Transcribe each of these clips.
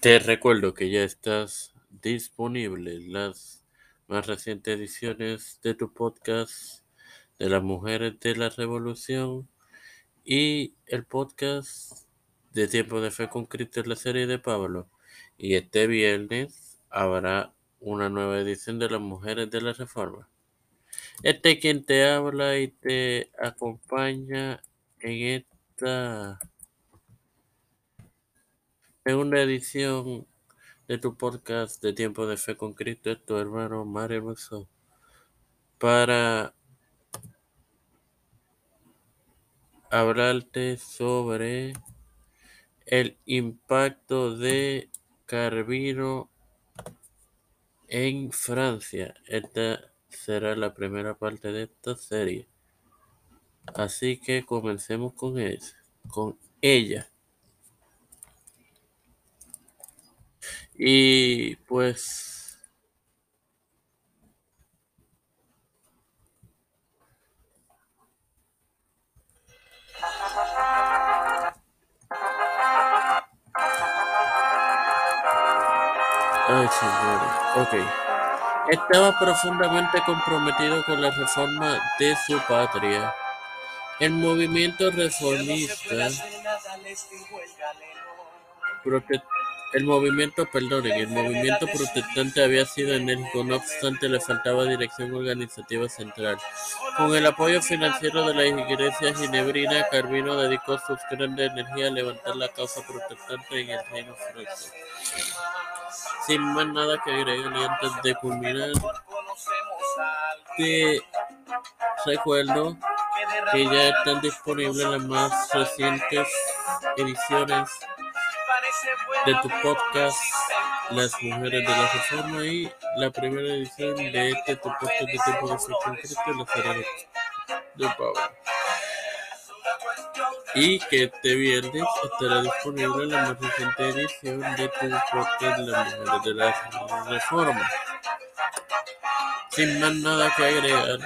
Te recuerdo que ya estás disponible las más recientes ediciones de tu podcast de las mujeres de la revolución y el podcast de Tiempo de Fe con Cristo la serie de Pablo. Y este viernes habrá una nueva edición de las mujeres de la reforma. Este es quien te habla y te acompaña en esta segunda edición de tu podcast de Tiempo de Fe con Cristo, tu hermano Mario para hablarte sobre el impacto de Carvino en Francia. Esta será la primera parte de esta serie. Así que comencemos con eso, con ella. Y pues Ay, señores. Ok. Estaba profundamente comprometido con la reforma de su patria. El movimiento reformista prote- el movimiento, perdonen, el movimiento protestante había sido enérgico, no obstante le faltaba dirección organizativa central. Con el apoyo financiero de la iglesia ginebrina, Carvino dedicó sus grandes energías a levantar la causa protestante en el reino francés. Sin más nada que agregar y antes de culminar, te recuerdo que ya están disponibles las más recientes ediciones de tu podcast Las Mujeres de la Reforma y la primera edición de este tu podcast de tiempo de fe con Cristo, la serie de Pablo. Y que este viernes estará disponible la más reciente edición de tu podcast Las Mujeres de la Reforma. Sin más nada que agregar,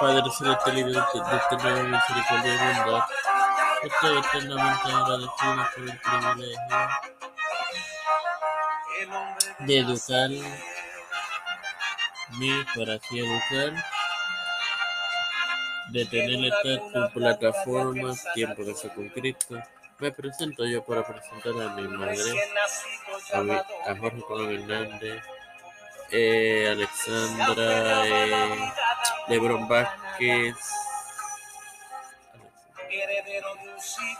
Padre Celestial y Dios de de eterna misericordia y estoy eternamente agradecido por el privilegio de educar mi para así educar, de tener esta tu plataforma Tiempo de Fe con Cristo. Me presento yo para presentar a mi madre, a, mi- a Jorge Colón Hernández, eh, Alexandra, eh, Lebron Vázquez,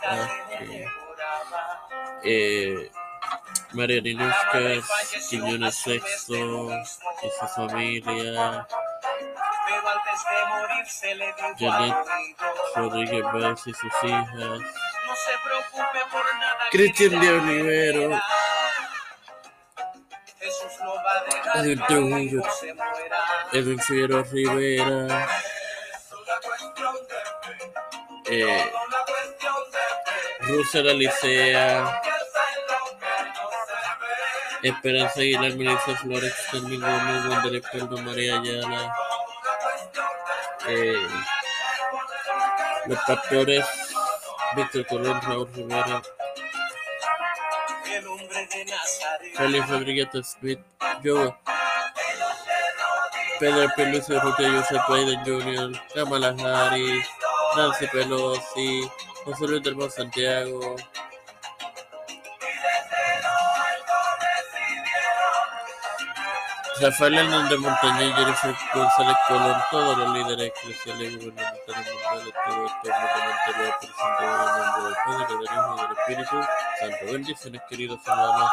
Vázquez, eh, Mariana Lucas, Quiñones Sexto y su familia, Janet Rodríguez Vázquez y sus hijas, Cristian de Olivero, Edwin Edwin Figueroa Rivera, eh, Russell Alicea, Esperanza Aguilar, Melissa Flores, Carmen Gómez, Wanderlei Peldo, María Ayala, eh, los pastores Víctor Colón, Raúl Rivera, Félix Rodríguez Smith, yo, Pedro Peluso, Ruth Joseph Biden Jr., Kamala Harris, Nancy Pelosi, José Luis del Monte Santiago, Rafael Hernández Montañez, Jennifer González Colón, todos los líderes eclesiales y gubernamentales mundiales, todo esto es lo presente en el nombre del Padre, del Hijo y del Espíritu Santo. Bendiciones, queridos hermanos.